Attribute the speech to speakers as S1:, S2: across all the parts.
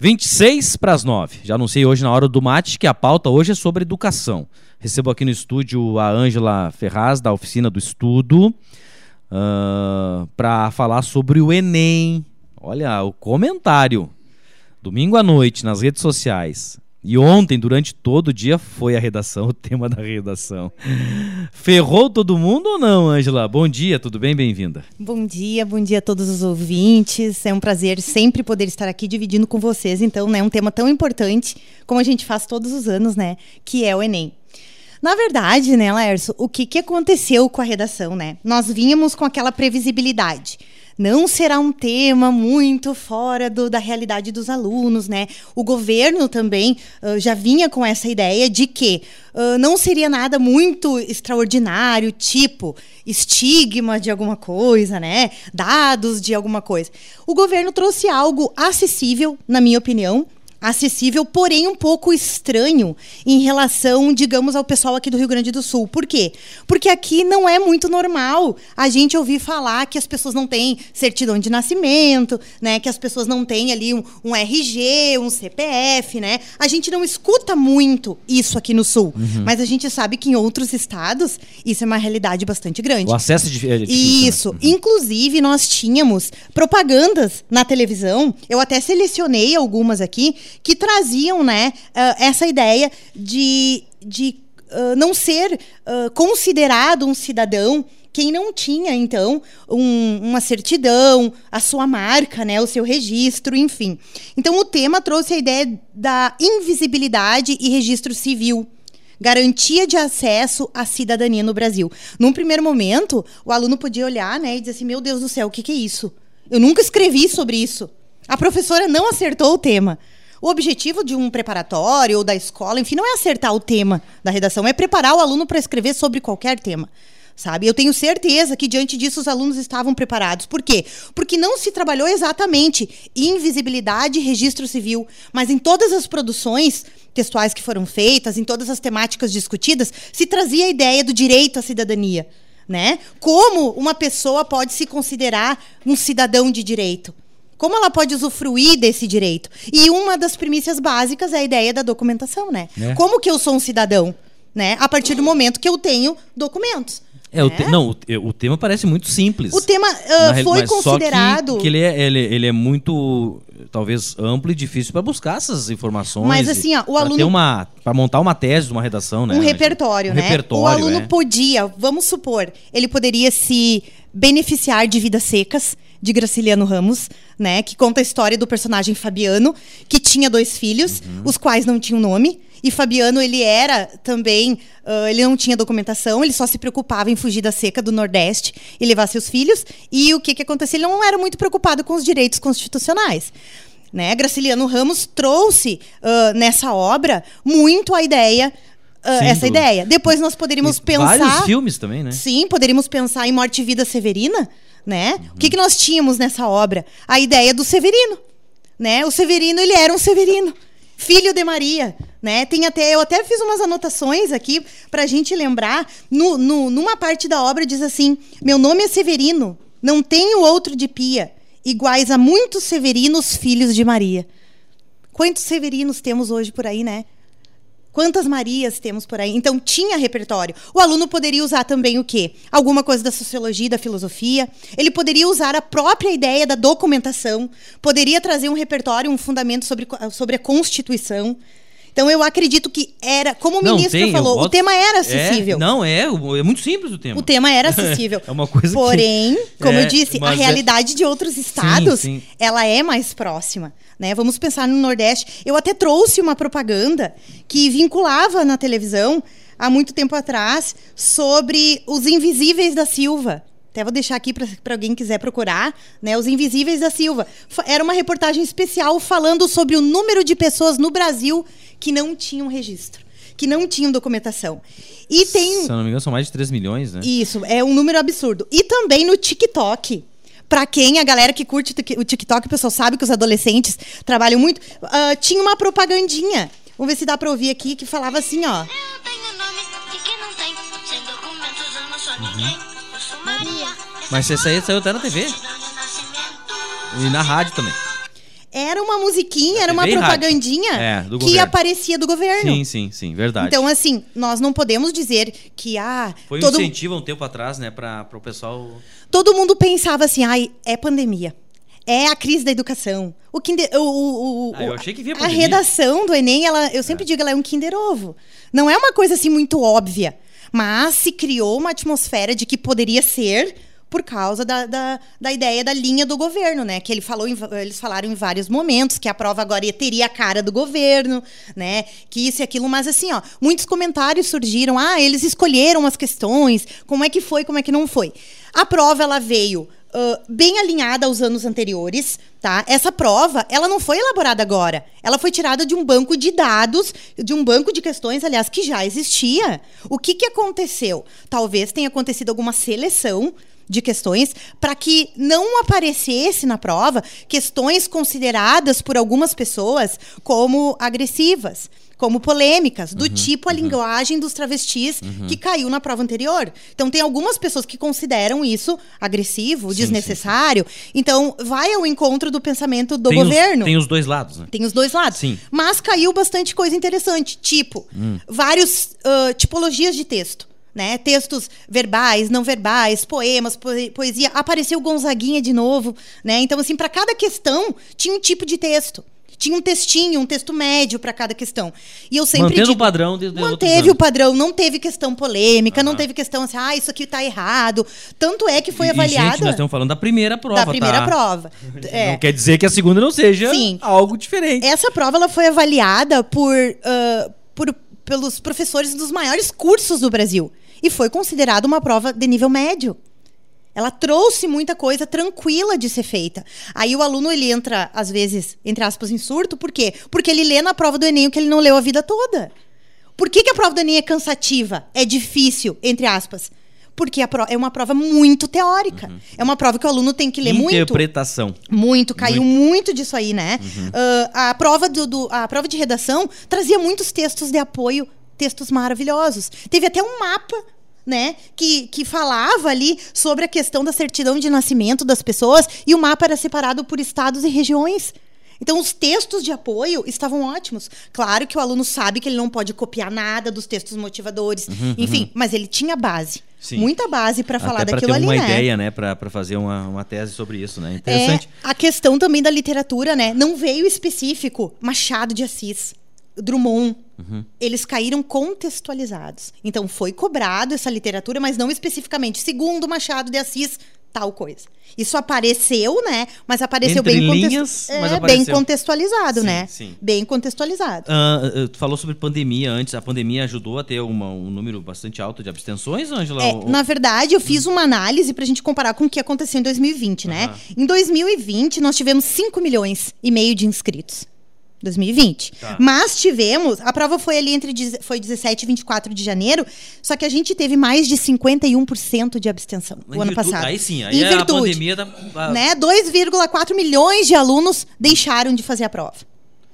S1: 26 para as 9. Já anunciei hoje na hora do mate que a pauta hoje é sobre educação. Recebo aqui no estúdio a Ângela Ferraz, da oficina do estudo, uh, ah, para falar sobre o Enem. Olha, o comentário. Domingo à noite, nas redes sociais. E ontem, durante todo o dia, foi a redação, o tema da redação. Ferrou todo mundo ou não, Ângela? Bom dia, tudo bem? Bem-vinda.
S2: Bom dia, bom dia a todos os ouvintes. É um prazer sempre poder estar aqui dividindo com vocês, então, né, um tema tão importante, como a gente faz todos os anos, né, que é o Enem. Na verdade, né, Laércio, o que, que aconteceu com a redação, né? Nós vínhamos com aquela previsibilidade não será um tema muito fora do, da realidade dos alunos, né? O governo também uh, já vinha com essa ideia de que uh, não seria nada muito extraordinário, tipo estigma de alguma coisa, né? Dados de alguma coisa. O governo trouxe algo acessível, na minha opinião, acessível, porém um pouco estranho em relação, digamos, ao pessoal aqui do Rio Grande do Sul. Por quê? Porque aqui não é muito normal a gente ouvir falar que as pessoas não têm certidão de nascimento, né? Que as pessoas não têm ali um, um RG, um CPF, né? A gente não escuta muito isso aqui no Sul, uhum. mas a gente sabe que em outros estados isso é uma realidade bastante grande.
S1: O acesso é difícil. Né?
S2: Isso. Né? Uhum. Inclusive nós tínhamos propagandas na televisão. Eu até selecionei algumas aqui que traziam né, uh, essa ideia de, de uh, não ser uh, considerado um cidadão quem não tinha, então, um, uma certidão, a sua marca, né, o seu registro, enfim. Então, o tema trouxe a ideia da invisibilidade e registro civil. Garantia de acesso à cidadania no Brasil. Num primeiro momento, o aluno podia olhar né, e dizer assim: Meu Deus do céu, o que, que é isso? Eu nunca escrevi sobre isso. A professora não acertou o tema. O objetivo de um preparatório ou da escola, enfim, não é acertar o tema da redação, é preparar o aluno para escrever sobre qualquer tema. Sabe? Eu tenho certeza que diante disso os alunos estavam preparados. Por quê? Porque não se trabalhou exatamente invisibilidade e registro civil, mas em todas as produções textuais que foram feitas, em todas as temáticas discutidas, se trazia a ideia do direito à cidadania, né? Como uma pessoa pode se considerar um cidadão de direito? Como ela pode usufruir desse direito? E uma das premissas básicas é a ideia da documentação, né? É. Como que eu sou um cidadão? Né? A partir do momento que eu tenho documentos.
S1: É, o te, né? não, o, o, tema parece muito simples.
S2: O tema uh, foi considerado.
S1: Só que, que ele, é, ele, ele, é muito, talvez, amplo e difícil para buscar essas informações.
S2: Mas assim, ó, o aluno.
S1: para montar uma tese, uma redação, né?
S2: Um repertório, um né? Repertório, o aluno é. podia, vamos supor, ele poderia se beneficiar de vidas secas de Graciliano Ramos, né, que conta a história do personagem Fabiano, que tinha dois filhos, uhum. os quais não tinham nome. E Fabiano, ele era também, uh, ele não tinha documentação, ele só se preocupava em fugir da seca do Nordeste e levar seus filhos. E o que que acontecia? Ele não era muito preocupado com os direitos constitucionais. Né? Graciliano Ramos trouxe uh, nessa obra muito a ideia Uh, essa ideia. Depois nós poderíamos e pensar.
S1: Vários filmes também, né?
S2: Sim, poderíamos pensar em Morte e Vida Severina, né? Uhum. O que, que nós tínhamos nessa obra? A ideia do Severino, né? O Severino, ele era um Severino, filho de Maria, né? Tem até, eu até fiz umas anotações aqui para a gente lembrar. No, no, numa parte da obra diz assim: Meu nome é Severino, não tenho outro de pia, iguais a muitos Severinos, filhos de Maria. Quantos Severinos temos hoje por aí, né? Quantas Marias temos por aí? Então tinha repertório. O aluno poderia usar também o quê? Alguma coisa da sociologia, da filosofia. Ele poderia usar a própria ideia da documentação. Poderia trazer um repertório, um fundamento sobre, sobre a Constituição. Então eu acredito que era, como o não, ministro tem, falou, o tema era acessível.
S1: É, não, é, é muito simples o tema.
S2: O tema era acessível.
S1: é uma coisa
S2: Porém, que, como é, eu disse, a é realidade é... de outros estados, sim, sim. ela é mais próxima. Né? Vamos pensar no Nordeste. Eu até trouxe uma propaganda que vinculava na televisão há muito tempo atrás sobre os invisíveis da Silva. Até vou deixar aqui para alguém quiser procurar, né? Os Invisíveis da Silva. Era uma reportagem especial falando sobre o número de pessoas no Brasil que não tinham registro, que não tinham documentação. E tem.
S1: Se eu não me engano, são mais de 3 milhões, né?
S2: Isso, é um número absurdo. E também no TikTok. Para quem, a galera que curte o TikTok, o pessoal sabe que os adolescentes trabalham muito. Uh, tinha uma propagandinha. Vamos ver se dá para ouvir aqui, que falava assim, ó. Eu tenho nome de quem não tem, sem documentos eu não sou uhum. ninguém. Eu sou
S1: Maria. Mas esse aí saiu até na TV. E na rádio também.
S2: Era uma musiquinha, era uma
S1: e rádio.
S2: propagandinha
S1: É,
S2: que
S1: governo.
S2: aparecia do governo.
S1: Sim, sim, sim, verdade.
S2: Então, assim, nós não podemos dizer que ah,
S1: Foi um
S2: todo,
S1: incentivo há um tempo atrás, né, para o pessoal.
S2: todo mundo pensava assim, ai, é pandemia. É a crise da educação. O kinder, o, o, o-
S1: Ah, eu achei que vinha
S2: a redação do Enem, ela, eu sempre digo, ela é um Kinder Ovo. Não é uma coisa assim muito óbvia. Mas se criou uma atmosfera de que poderia ser por causa da, da, da ideia da linha do governo, né? Que ele falou em eles falaram em vários momentos que a prova agora ia- teria a cara do governo, né? Que isso e aquilo, mas assim, ó, muitos comentários surgiram. Ah, eles escolheram as questões, como é que foi, como é que não foi. A prova ela veio bem alinhada aos anos anteriores, tá? Essa prova, ela não foi elaborada agora. Ela foi tirada de um banco de dados, de um banco de questões, aliás, que já existia. O que, que aconteceu? Talvez tenha acontecido alguma seleção de questões para que não aparecesse na prova questões consideradas por algumas pessoas como agressivas, como polêmicas, do tipo a linguagem dos travestis que caiu na prova anterior. Então tem algumas pessoas que consideram isso agressivo,
S1: Sim,
S2: desnecessário. Então vai ao encontro do pensamento do
S1: tem
S2: governo.
S1: Os, tem os dois lados, né?
S2: Tem os dois lados.
S1: Sim.
S2: Mas caiu bastante coisa interessante, tipo, vários ah, tipologias de texto. Né? Textos verbais, não verbais, poemas, poe- poesia. Apareceu Gonzaguinha de novo, né? Então, assim, para cada questão tinha um tipo de texto. Tinha um textinho, um texto médio para cada questão. E eu sempre
S1: Mantendo
S2: digo,
S1: o padrão de, de
S2: Manteve o padrão, não teve questão polêmica, não
S1: Aham.
S2: teve questão assim, ah, isso aqui tá errado. Tanto é que foi
S1: E,
S2: avaliada
S1: gente, nós estamos falando da primeira prova,
S2: da primeira
S1: tá?
S2: prova. É.
S1: Não quer dizer que a segunda não seja
S2: Sim.
S1: algo diferente.
S2: Essa prova ela foi avaliada por, ah, por- pelos professores dos maiores cursos do Brasil. E foi considerada uma prova de nível médio. Ela trouxe muita coisa tranquila de ser feita. Aí o aluno ele entra, às vezes, entre aspas, em surto, por quê? Porque ele lê na prova do Enem o que ele não leu a vida toda. Por que, que a prova do Enem é cansativa? É difícil, entre aspas? Porque é uma prova muito teórica. É uma prova que o aluno tem que ler muito.
S1: Interpretação.
S2: Muito, caiu muito, disso aí, né? Ah, a, prova do, do- a prova de redação trazia muitos textos de apoio, textos maravilhosos. Teve até um mapa. Né, que, que falava ali sobre a questão da certidão de nascimento das pessoas e o mapa era separado por estados e regiões. Então, os textos de apoio estavam ótimos. Claro que o aluno sabe que ele não pode copiar nada dos textos motivadores, enfim, mas ele tinha base.
S1: Sim.
S2: Muita base para falar
S1: Até para ter
S2: daquilo ali,
S1: uma
S2: né?
S1: ideia, né, para fazer uma, uma tese sobre isso, né?
S2: É,
S1: Interessante.
S2: a questão também da literatura, né? Não veio específico Machado de Assis, Drummond.
S1: Uhum.
S2: Eles caíram contextualizados. Então foi cobrado essa literatura, mas não especificamente. Segundo Machado de Assis, tal coisa. Isso apareceu, né? Mas apareceu
S1: Entre
S2: bem, context-
S1: linhas,
S2: é,
S1: mas
S2: bem
S1: apareceu.
S2: contextualizado,
S1: Sim,
S2: né?
S1: sim.
S2: Bem contextualizado.
S1: Ah, tu falou sobre pandemia antes. A pandemia ajudou a ter uma- um número bastante alto de abstenções, Ângela?
S2: É,
S1: Ou-
S2: na verdade, eu fiz uma análise pra gente comparar com o que aconteceu em 2020, né?
S1: Aham.
S2: Em 2020, nós tivemos 5 milhões e meio de inscritos. 2020.
S1: Tá.
S2: Mas tivemos, a prova foi ali entre foi 17 e 24 de janeiro, só que a gente teve mais de 51% de abstenção
S1: Em
S2: o ano passado.
S1: Aí sim, aí
S2: em
S1: é a
S2: virtude,
S1: pandemia da. a-
S2: né? 2,4 milhões de alunos deixaram de fazer a prova.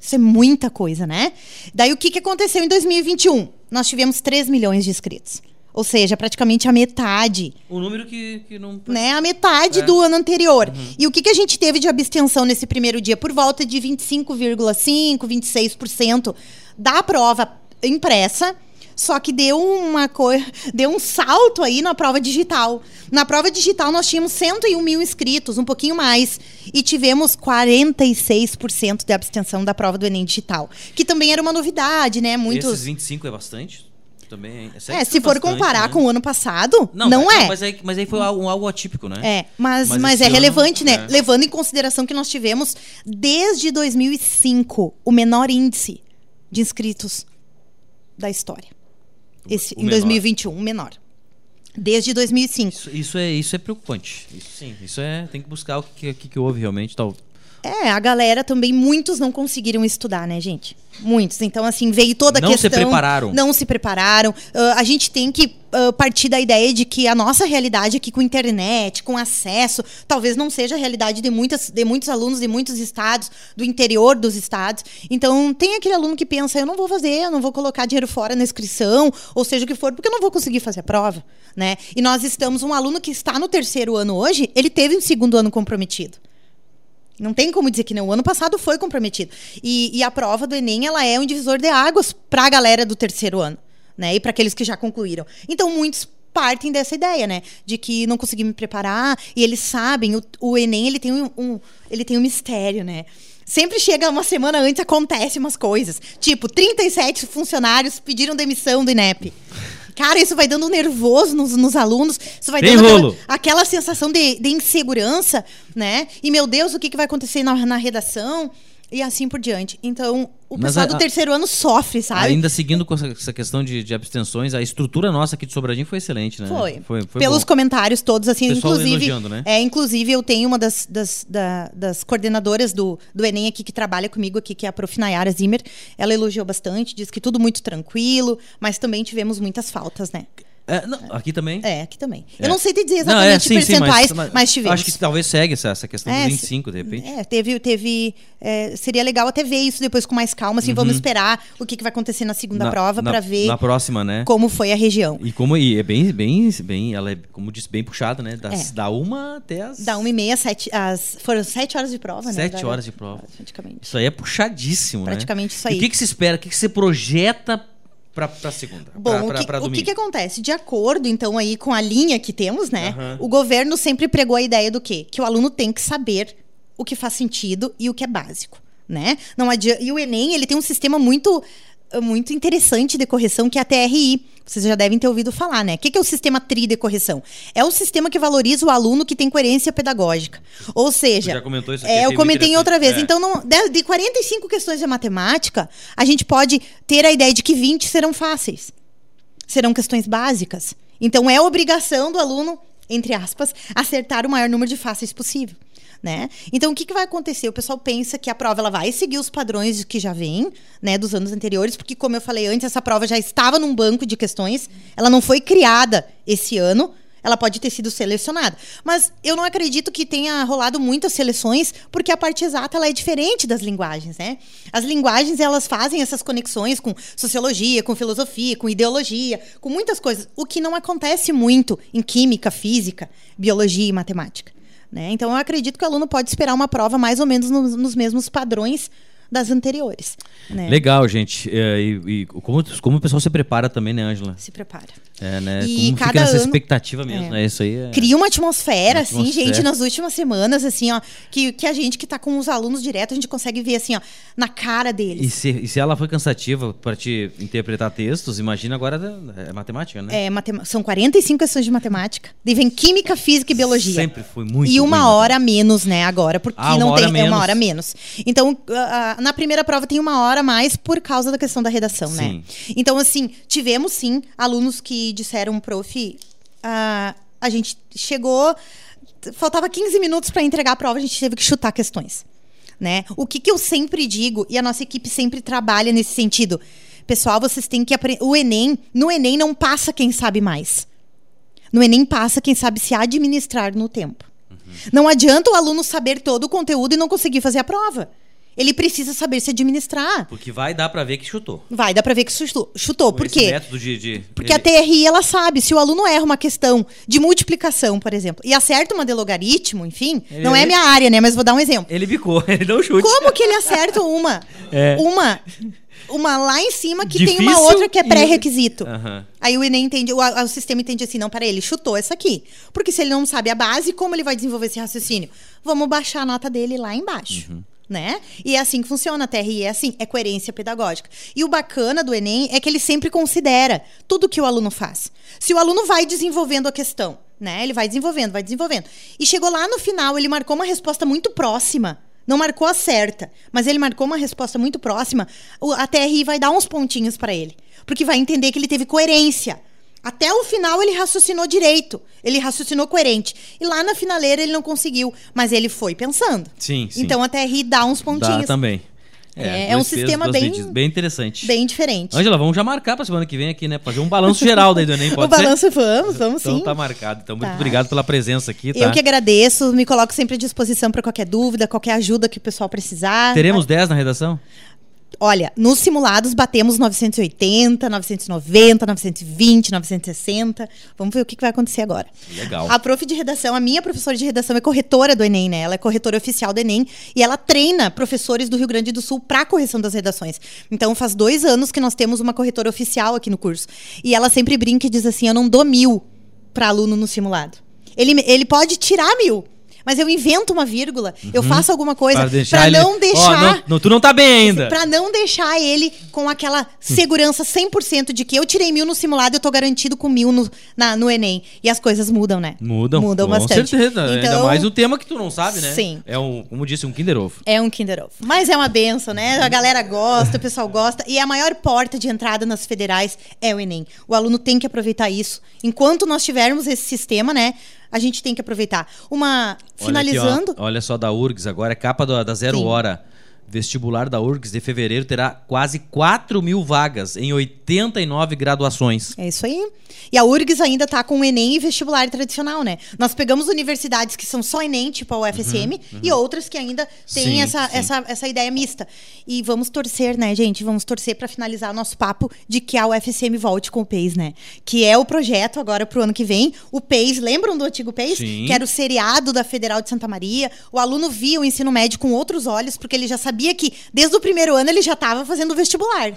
S2: Isso é muita coisa, né? Daí o que, que aconteceu em 2021? Nós tivemos 3 milhões de inscritos. Ou seja, praticamente a metade,
S1: O número que, que não.
S2: né? A metade
S1: É.
S2: do ano anterior. E o que, que a gente teve de abstenção nesse primeiro dia? Por volta de 25,5%, 26% da prova impressa. Só que deu uma coisa, deu um salto aí na prova digital. Na prova digital nós tínhamos 101 mil inscritos, um pouquinho mais, e tivemos 46% de abstenção da prova do Enem digital, que também era uma novidade, né? Muitos.
S1: Esses 25 é bastante? Também é,
S2: se for comparar com o ano passado, não,
S1: Não,
S2: é.
S1: Mas aí, mas aí foi algo, algo atípico, né?
S2: É, mas,
S1: Mas
S2: mas, é
S1: ano,
S2: relevante, né?
S1: é.
S2: Levando em consideração que nós tivemos, desde 2005, o menor índice de inscritos da história. Esse,
S1: o
S2: em
S1: menor.
S2: 2021, o menor. Desde 2005.
S1: Isso, isso é, isso é preocupante. Isso sim. Isso é. Tem que buscar o que, que, que houve realmente. Tal.
S2: É, a galera também, muitos não conseguiram estudar, né, gente? Muitos. Então, assim, veio toda a
S1: Não se
S2: questão.
S1: prepararam.
S2: Não se prepararam. Ah, a gente tem que ah, partir da ideia de que a nossa realidade aqui com internet, com acesso, talvez não seja a realidade de, muitas, de muitos alunos de muitos estados, do interior dos estados. Então, tem aquele aluno que pensa, eu não vou fazer, eu não vou colocar dinheiro fora na inscrição, ou seja o que for, porque eu não vou conseguir fazer a prova, né? E nós estamos, um aluno que está no terceiro ano hoje, ele teve um segundo ano comprometido. Não tem como dizer que não. O ano passado foi comprometido. E, e a prova do Enem, ela é um divisor de águas para a galera do terceiro ano, né? E para aqueles que já concluíram. Então, muitos partem dessa ideia, né? De que não consegui me preparar e eles sabem, o, o Enem, ele tem um, um, ele tem um mistério, né? Sempre chega uma semana antes, acontece umas coisas. Tipo, 37 funcionários pediram demissão do INEP. Cara, isso vai dando um nervoso nos, nos alunos. Isso vai
S1: Tem
S2: dando aquela, aquela sensação de, de insegurança, né? E, meu Deus, o que, que vai acontecer na, na redação? E assim por diante. Então, o
S1: Mas
S2: pessoal do
S1: a-
S2: terceiro ano sofre, sabe?
S1: Ainda seguindo com essa, essa questão de, de abstenções, a estrutura nossa aqui de Sobradinho foi excelente, né?
S2: Foi.
S1: Foi, foi
S2: Pelos
S1: bom.
S2: comentários todos, assim, inclusive.
S1: elogiando, né?
S2: É, inclusive, eu tenho uma das, das, da- das coordenadoras do, do Enem aqui que trabalha comigo aqui, que é a prof. Nayara Zimmer. Ela elogiou bastante, disse que tudo muito tranquilo, mas também tivemos muitas faltas, né?
S1: É, não, aqui também.
S2: É, aqui também.
S1: É.
S2: Eu não sei te dizer
S1: Não,
S2: exatamente
S1: é, sim, sim,
S2: percentuais,
S1: mas,
S2: mas, tivemos.
S1: Acho que talvez segue essa, essa questão
S2: É,
S1: dos 25, de repente.
S2: É, teve, teve é, seria legal até ver isso depois com mais calma, assim, vamos esperar o que, que vai acontecer na segunda
S1: Uhum. Na-
S2: prova para ver
S1: Na próxima, né?
S2: como foi a região.
S1: E como e é bem, bem, bem, ela é, como disse, bem puxada, né? Das,
S2: É.
S1: Da uma até as.
S2: Da uma e meia, sete, as, foram sete horas de prova, né?
S1: Sete horas de prova.
S2: Praticamente.
S1: Isso aí é puxadíssimo,
S2: Praticamente
S1: né?
S2: isso aí.
S1: E o que, que se espera? O que, que você projeta pra, pra segunda?
S2: Bom,
S1: pra,
S2: o,
S1: pra,
S2: que,
S1: pra
S2: o que que acontece? De acordo, então, aí com a linha que temos, né?
S1: Aham.
S2: O governo sempre pregou a ideia do quê? Que o aluno tem que saber o que faz sentido e o que é básico, né? Não adianta... E o Enem, ele tem um sistema muito muito interessante de correção que é a TRI. Vocês já devem ter ouvido falar, né? O que é o sistema TRI de correção? É o sistema que valoriza o aluno que tem coerência pedagógica. Ou seja,
S1: já comentou isso aqui,
S2: é, eu comentei em outra vez.
S1: interessante.
S2: Então, não, de 45 questões de matemática, a gente pode ter a ideia de que 20 serão fáceis serão questões básicas. Então é obrigação do aluno, entre aspas, acertar o maior número de fáceis possível. Né? Então, o que, que vai acontecer? O pessoal pensa que a prova ela vai seguir os padrões que já vêm né, dos anos anteriores, porque, como eu falei antes, essa prova já estava num banco de questões, ela não foi criada esse ano, ela pode ter sido selecionada. Mas eu não acredito que tenha rolado muitas seleções, porque a parte exata ela é diferente das linguagens, né? As linguagens elas fazem essas conexões com sociologia, com filosofia, com ideologia, com muitas coisas, o que não acontece muito em química, física, biologia e matemática. Né? Então eu acredito que o aluno pode esperar uma prova mais ou menos nos, nos mesmos padrões das anteriores. Né?
S1: Legal, gente. É, e e como, como o pessoal se prepara também, né, Ângela?
S2: Se prepara.
S1: É, né?
S2: E
S1: como
S2: cada
S1: fica nessa
S2: ano-
S1: expectativa mesmo,
S2: É.
S1: né? Isso aí é...
S2: Cria uma atmosfera,
S1: Uma
S2: assim,
S1: atmosfera.
S2: gente, nas últimas semanas, assim, ó, que, que a gente que tá com os alunos direto, a gente consegue ver, assim, ó, na cara
S1: E
S2: deles.
S1: se, e se ela foi cansativa para te interpretar textos, imagina agora é, é matemática, né?
S2: É, matema- são 45 questões de matemática. Daí vem química, física e biologia.
S1: Sempre foi muito
S2: E uma
S1: ruim, né?
S2: hora a menos, né, agora, porque
S1: Ah,
S2: não tem. É uma hora a menos. Então, ah, na primeira prova tem uma hora a mais por causa da questão da redação,
S1: Sim.
S2: né? Então, assim, tivemos sim alunos que disseram, prof, ah, a gente chegou, faltava 15 minutos para entregar a prova, a gente teve que chutar questões. Né? O que, que eu sempre digo, e a nossa equipe sempre trabalha nesse sentido. Pessoal, vocês têm que aprender. O Enem, no Enem não passa quem sabe mais. No Enem passa quem sabe se administrar no tempo. Não adianta o aluno saber todo o conteúdo e não conseguir fazer a prova. Ele precisa saber se administrar.
S1: Porque vai dar para ver que chutou.
S2: Vai, dá pra ver que chutou. chutou.
S1: Com
S2: Por quê?
S1: método de, de-
S2: Porque
S1: ele-
S2: a TRI, ela sabe, se o aluno erra uma questão de multiplicação, por exemplo, e acerta uma de logaritmo, enfim,
S1: Ele-
S2: não é minha área, né? Mas vou dar um exemplo.
S1: Ele bicou, ele deu um chute.
S2: Como que ele acerta uma?
S1: É.
S2: Uma. Uma lá em cima que tem
S1: Difícil
S2: uma outra que é
S1: e-
S2: pré-requisito.
S1: Aham.
S2: Aí o Enem entende, o, o sistema entende assim, não, para ele chutou essa aqui. Porque se ele não sabe a base, como ele vai desenvolver esse raciocínio? Vamos baixar a nota dele lá embaixo.
S1: Uhum.
S2: Né? E é assim que funciona, a TRI é assim, é coerência pedagógica. E o bacana do Enem é que ele sempre considera tudo que o aluno faz. Se o aluno vai desenvolvendo a questão, né? Ele vai desenvolvendo, vai desenvolvendo. E chegou lá no final, ele marcou uma resposta muito próxima. Não marcou a certa, mas ele marcou uma resposta muito próxima. A TRI vai dar uns pontinhos para ele. Porque vai entender que ele teve coerência. Até o final ele raciocinou direito. Ele raciocinou coerente. E lá na finaleira ele não conseguiu. Mas ele foi pensando.
S1: Sim, sim.
S2: Então a TRI dá uns
S1: Dá
S2: pontinhos.
S1: também.
S2: É, é
S1: dois
S2: um sistema bem-
S1: bem interessante.
S2: Bem diferente.
S1: Ângela, vamos já marcar pra semana que vem aqui, né? Fazer um balanço geral daí do Enem,
S2: o
S1: pode ser?
S2: balanço vamos, vamos
S1: Então
S2: sim.
S1: tá marcado. Então, muito
S2: Tá.
S1: obrigado pela presença aqui, tá?
S2: Eu que agradeço, me coloco sempre à disposição para qualquer dúvida, qualquer ajuda que o pessoal precisar.
S1: Teremos 10 na redação?
S2: Olha, nos simulados batemos 980, 990, 920, 960. Vamos ver o que, vai acontecer agora.
S1: Legal.
S2: A prof de redação, a minha professora de redação é corretora do Enem, né? Ela é corretora oficial do Enem e ela treina professores do Rio Grande do Sul para correção das redações. Então faz dois anos que nós temos uma corretora oficial aqui no curso. E ela sempre brinca e diz assim: eu não dou mil para aluno no simulado. Ele, ele pode tirar mil, mas eu invento uma vírgula, uhum. eu faço alguma coisa para não deixar.
S1: Oh, não, não, tu não tá bem ainda.
S2: Para não deixar ele com aquela segurança 100% de que eu tirei mil no simulado, eu tô garantido com mil no, na, no Enem. E as coisas mudam, né?
S1: Mudam.
S2: Mudam
S1: com
S2: bastante.
S1: certeza. Então, Ainda mais um tema que tu não sabe, né?
S2: Sim.
S1: É um, como disse, um Kinder Ovo.
S2: É um Kinder Ovo. Mas é uma benção, né? A galera gosta, o pessoal gosta. E a maior porta de entrada nas federais é o Enem. O aluno tem que aproveitar isso. Enquanto nós tivermos esse sistema, né? A gente tem que aproveitar. Uma. Finalizando.
S1: Olha, aqui, olha só da URGS agora, é capa da, da Zero Sim. Hora vestibular da URGS de fevereiro terá quase 4 mil vagas em 89 graduações.
S2: É isso aí. E a URGS ainda está com o Enem e vestibular tradicional, né? Nós pegamos universidades que são só Enem, tipo a UFSM, uhum, uhum. e outras que ainda têm sim, essa, sim. Essa, essa ideia mista. E vamos torcer, né, gente? Vamos torcer para finalizar nosso papo de que a UFSM volte com o PEIS, né? Que é o projeto agora para o ano que vem. O PEIS, lembram do antigo PEIS? Sim. Que era o seriado da Federal de Santa Maria. O aluno via o ensino médio com outros olhos, porque ele já sabia que desde o primeiro ano ele já estava fazendo vestibular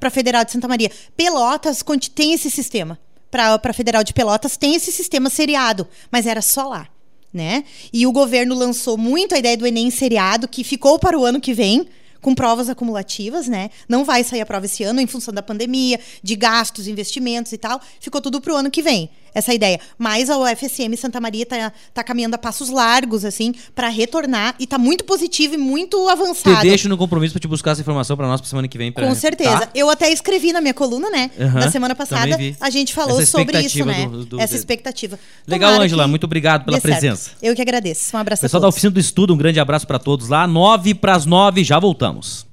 S2: para Federal de Santa Maria. Pelotas tem esse sistema para Federal de Pelotas tem esse sistema seriado, mas era só lá. Né? E o governo lançou muito a ideia do Enem seriado, que ficou para o ano que vem, com provas acumulativas, né? Não vai sair a prova esse ano em função da pandemia, de gastos, investimentos e tal. Ficou tudo para o ano que vem essa ideia. Mas a UFSM Santa Maria está tá caminhando a passos largos, assim, para retornar e está muito positivo e muito avançado.
S1: Te deixo no compromisso para te buscar essa informação para nós para semana que vem. Pra...
S2: Com certeza. Tá? Eu até escrevi na minha coluna, né? Uhum, da semana passada, a gente falou sobre isso, né? Do, do, essa expectativa.
S1: Legal, Ângela. Muito obrigado pela presença.
S2: Eu que agradeço. Um abraço
S1: Pessoal da Oficina do Estudo, um grande abraço para todos lá. Nove para as nove, já voltamos.